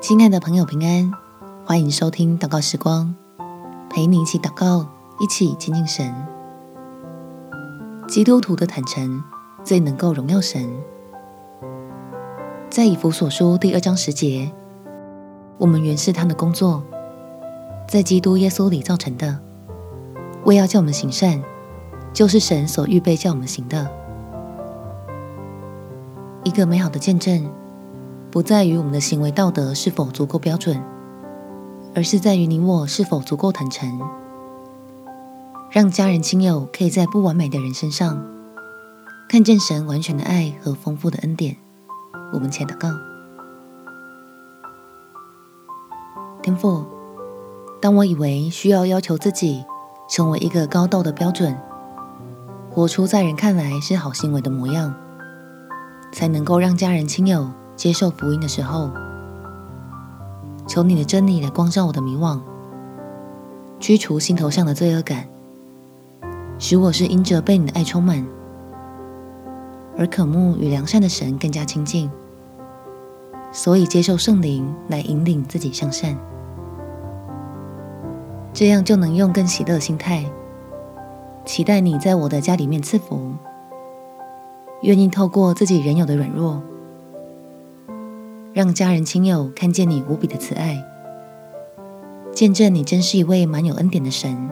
亲爱的朋友，平安，欢迎收听祷告时光，陪你一起祷告，一起亲近神。基督徒的坦诚最能够荣耀神。在以弗所书第二章十节，我们原是他的工作，在基督耶稣里造成的，为要叫我们行善，就是神所预备叫我们行的。一个美好的见证。不在于我们的行为道德是否足够标准，而是在于你我是否足够坦诚，让家人亲友可以在不完美的人身上看见神完全的爱和丰富的恩典。我们且祷告：天父，当我以为需要要求自己成为一个高道德标准，活出在人看来是好行为的模样，才能够让家人亲友。接受福音的时候，求你的真理来光照我的迷惘，驱除心头上的罪恶感，使我是因着被你的爱充满，而渴慕与良善的神更加亲近，所以接受圣灵来引领自己向善，这样就能用更喜乐的心态，期待你在我的家里面赐福，愿意透过自己原有的软弱。让家人亲友看见你无比的慈爱，见证你真是一位满有恩典的神，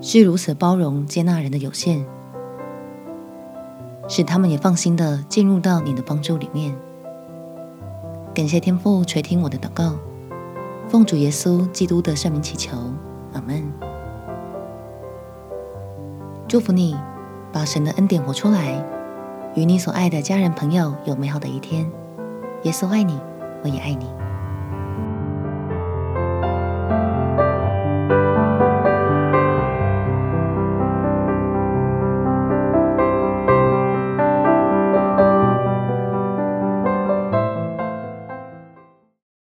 是如此包容接纳人的有限，使他们也放心的进入到你的帮助里面。感谢天父垂听我的祷告，奉主耶稣基督的圣名祈求，阿门。祝福你，把神的恩典活出来，与你所爱的家人朋友有美好的一天。耶稣爱你，我也爱你。